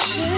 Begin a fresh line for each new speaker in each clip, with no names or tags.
shit.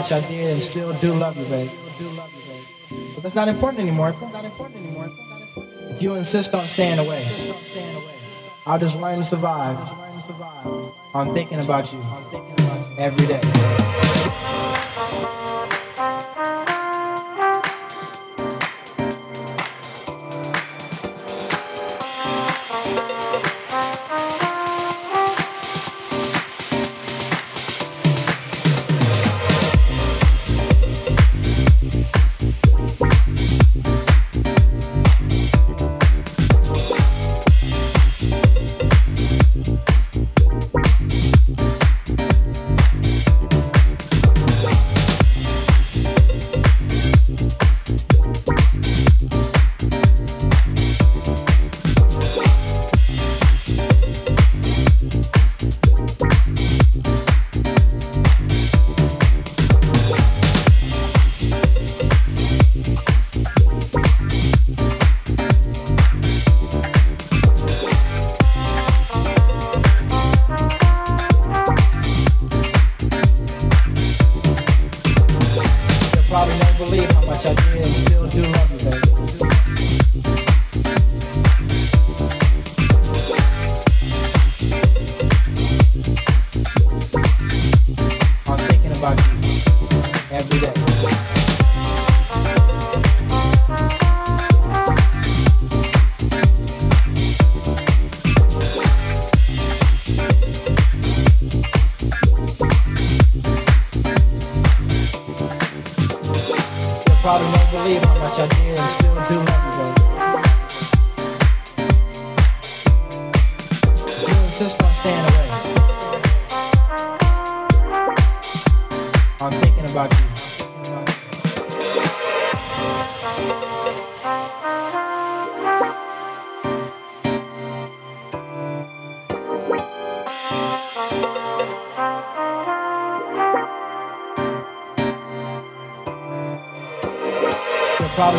much I did and still do love you, baby. But that's not important anymore. If you insist on staying away, I'll just learn to survive on thinking about you every day.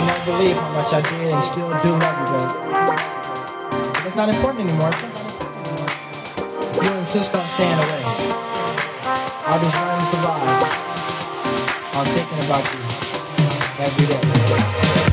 will not believe how much I did and still do love you, baby. But it's not important anymore. If you insist on staying away, I'll be trying to survive. I'm thinking about you every day.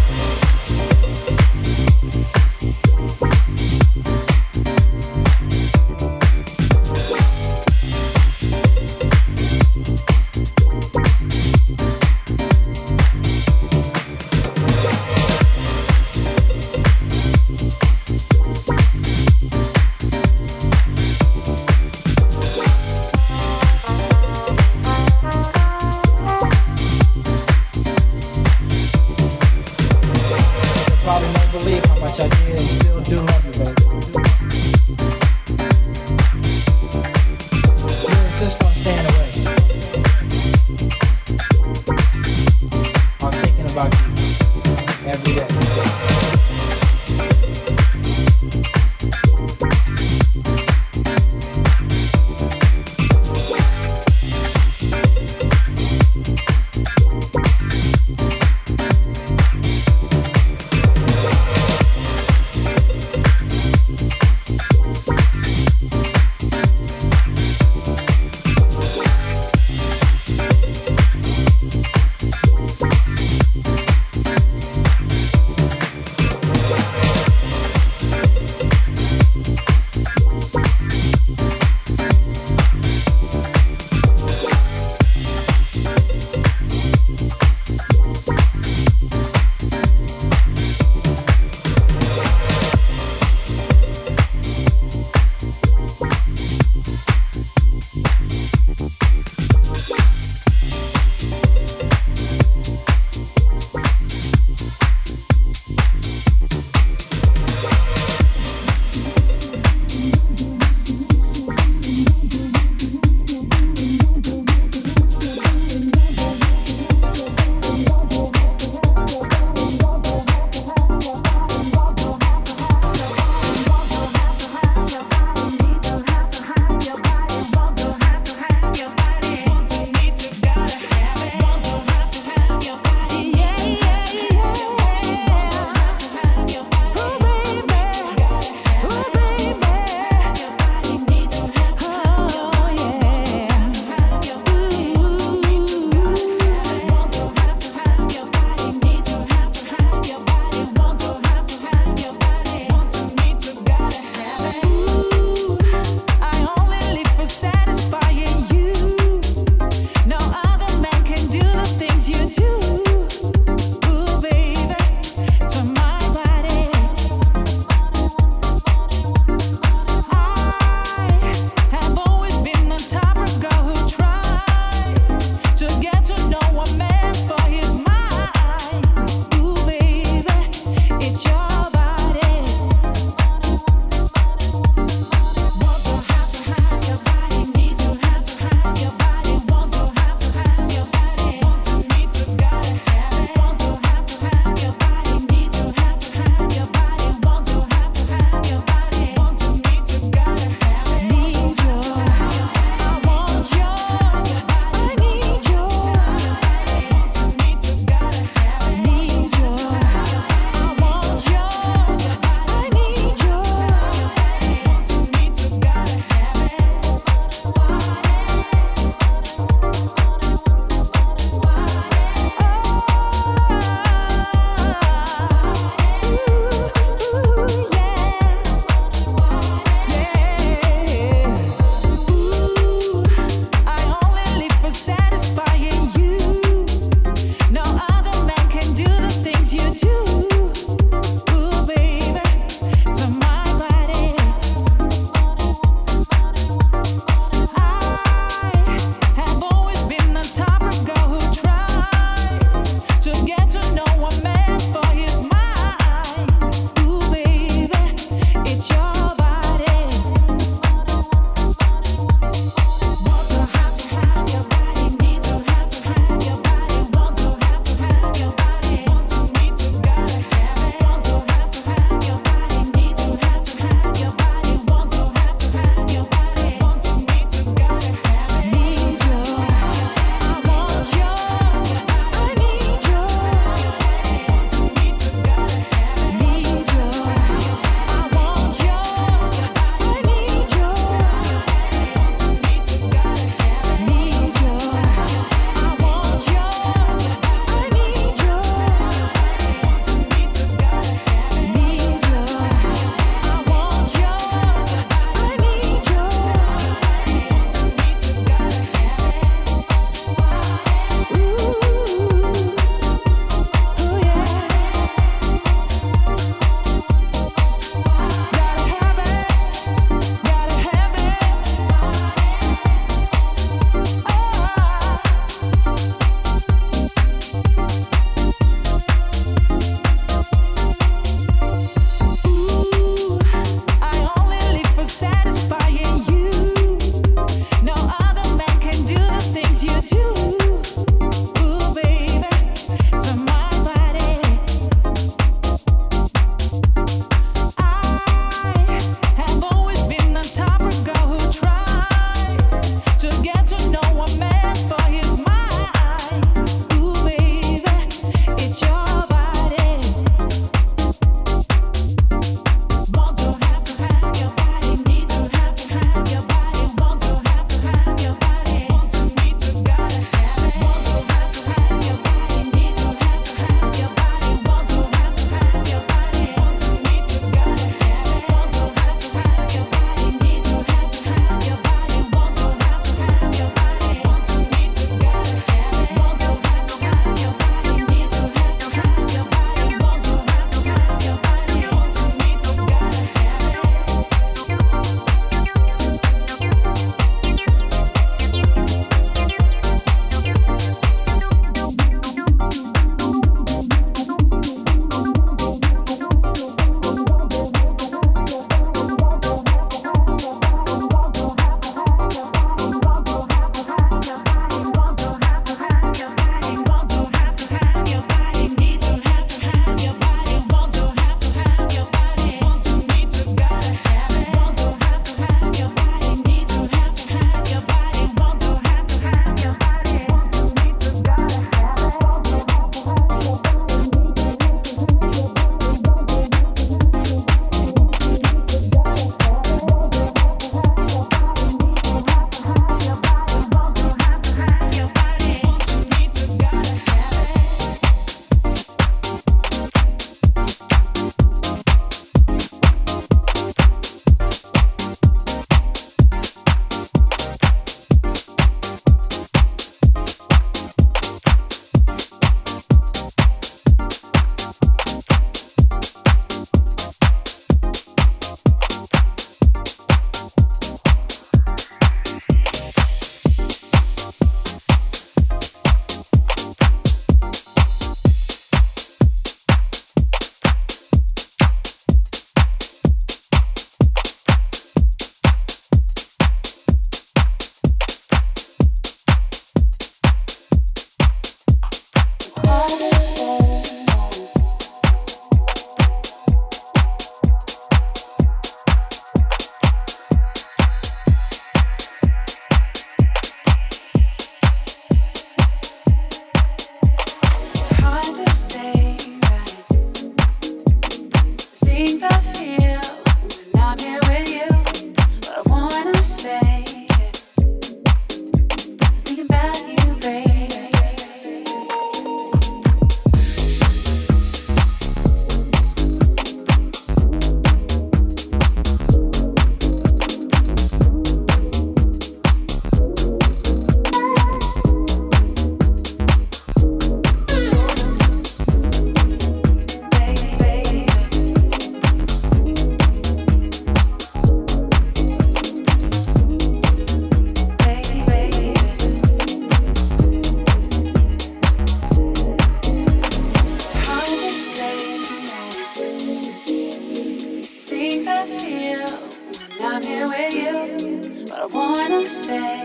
say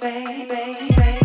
baby, baby.